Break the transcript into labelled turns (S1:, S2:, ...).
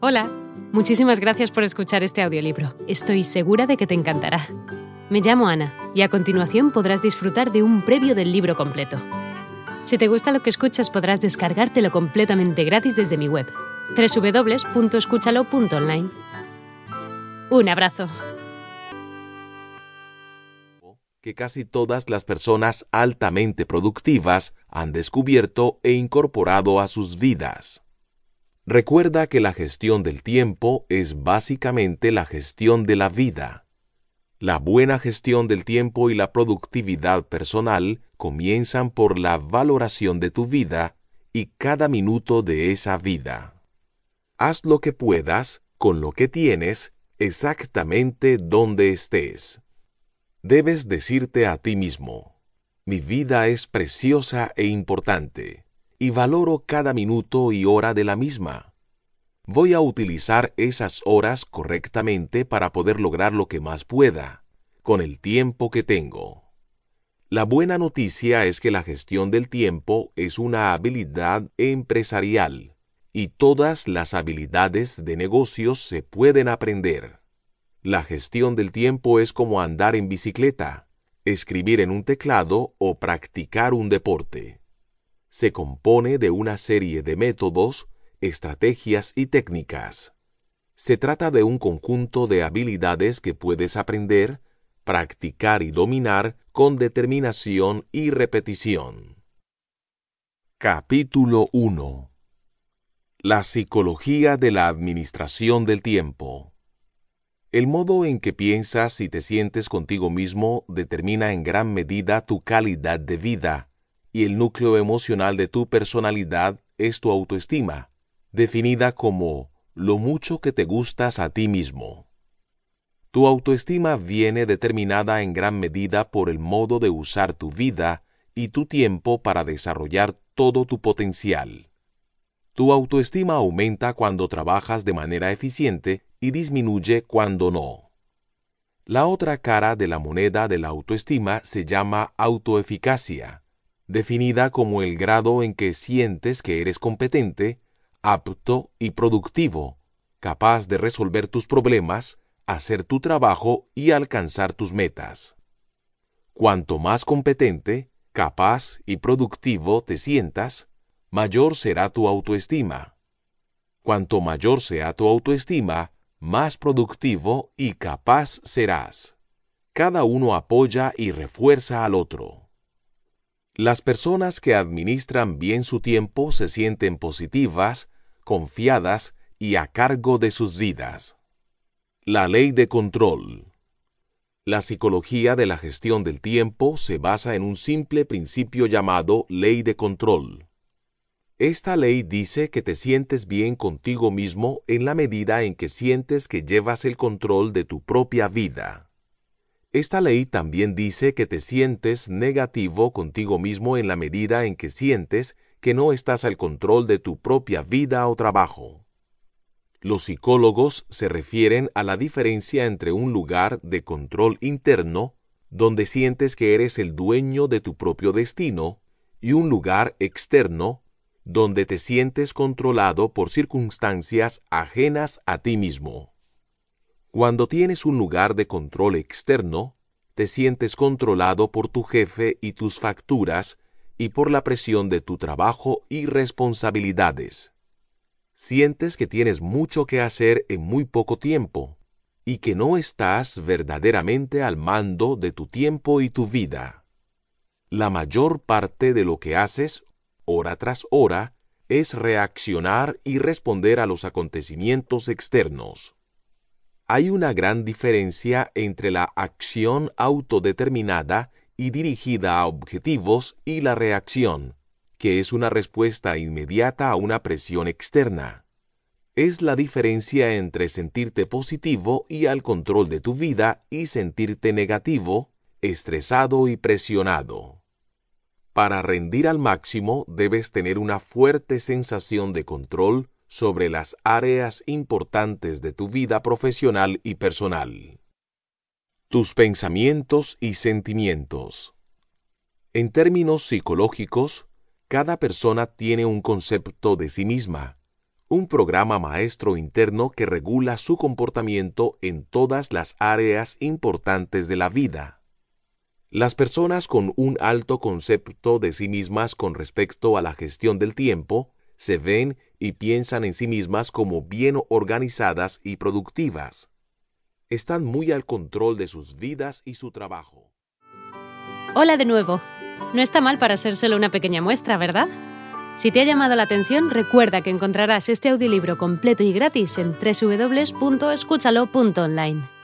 S1: Hola, muchísimas gracias por escuchar este audiolibro. Estoy segura de que te encantará. Me llamo Ana y a continuación podrás disfrutar de un previo del libro completo. Si te gusta lo que escuchas podrás descargártelo completamente gratis desde mi web, www.escúchalo.online. Un abrazo.
S2: que casi todas las personas altamente productivas han descubierto e incorporado a sus vidas. Recuerda que la gestión del tiempo es básicamente la gestión de la vida. La buena gestión del tiempo y la productividad personal comienzan por la valoración de tu vida y cada minuto de esa vida. Haz lo que puedas con lo que tienes exactamente donde estés. Debes decirte a ti mismo, mi vida es preciosa e importante y valoro cada minuto y hora de la misma. Voy a utilizar esas horas correctamente para poder lograr lo que más pueda, con el tiempo que tengo. La buena noticia es que la gestión del tiempo es una habilidad empresarial y todas las habilidades de negocios se pueden aprender. La gestión del tiempo es como andar en bicicleta, escribir en un teclado o practicar un deporte se compone de una serie de métodos, estrategias y técnicas. Se trata de un conjunto de habilidades que puedes aprender, practicar y dominar con determinación y repetición. Capítulo 1 La psicología de la administración del tiempo. El modo en que piensas y te sientes contigo mismo determina en gran medida tu calidad de vida y el núcleo emocional de tu personalidad es tu autoestima, definida como lo mucho que te gustas a ti mismo. Tu autoestima viene determinada en gran medida por el modo de usar tu vida y tu tiempo para desarrollar todo tu potencial. Tu autoestima aumenta cuando trabajas de manera eficiente y disminuye cuando no. La otra cara de la moneda de la autoestima se llama autoeficacia definida como el grado en que sientes que eres competente, apto y productivo, capaz de resolver tus problemas, hacer tu trabajo y alcanzar tus metas. Cuanto más competente, capaz y productivo te sientas, mayor será tu autoestima. Cuanto mayor sea tu autoestima, más productivo y capaz serás. Cada uno apoya y refuerza al otro. Las personas que administran bien su tiempo se sienten positivas, confiadas y a cargo de sus vidas. La ley de control. La psicología de la gestión del tiempo se basa en un simple principio llamado ley de control. Esta ley dice que te sientes bien contigo mismo en la medida en que sientes que llevas el control de tu propia vida. Esta ley también dice que te sientes negativo contigo mismo en la medida en que sientes que no estás al control de tu propia vida o trabajo. Los psicólogos se refieren a la diferencia entre un lugar de control interno, donde sientes que eres el dueño de tu propio destino, y un lugar externo, donde te sientes controlado por circunstancias ajenas a ti mismo. Cuando tienes un lugar de control externo, te sientes controlado por tu jefe y tus facturas y por la presión de tu trabajo y responsabilidades. Sientes que tienes mucho que hacer en muy poco tiempo y que no estás verdaderamente al mando de tu tiempo y tu vida. La mayor parte de lo que haces, hora tras hora, es reaccionar y responder a los acontecimientos externos. Hay una gran diferencia entre la acción autodeterminada y dirigida a objetivos y la reacción, que es una respuesta inmediata a una presión externa. Es la diferencia entre sentirte positivo y al control de tu vida y sentirte negativo, estresado y presionado. Para rendir al máximo debes tener una fuerte sensación de control sobre las áreas importantes de tu vida profesional y personal. Tus pensamientos y sentimientos. En términos psicológicos, cada persona tiene un concepto de sí misma, un programa maestro interno que regula su comportamiento en todas las áreas importantes de la vida. Las personas con un alto concepto de sí mismas con respecto a la gestión del tiempo se ven y piensan en sí mismas como bien organizadas y productivas. Están muy al control de sus vidas y su trabajo.
S1: Hola de nuevo. No está mal para ser solo una pequeña muestra, ¿verdad? Si te ha llamado la atención, recuerda que encontrarás este audiolibro completo y gratis en www.escúchalo.online.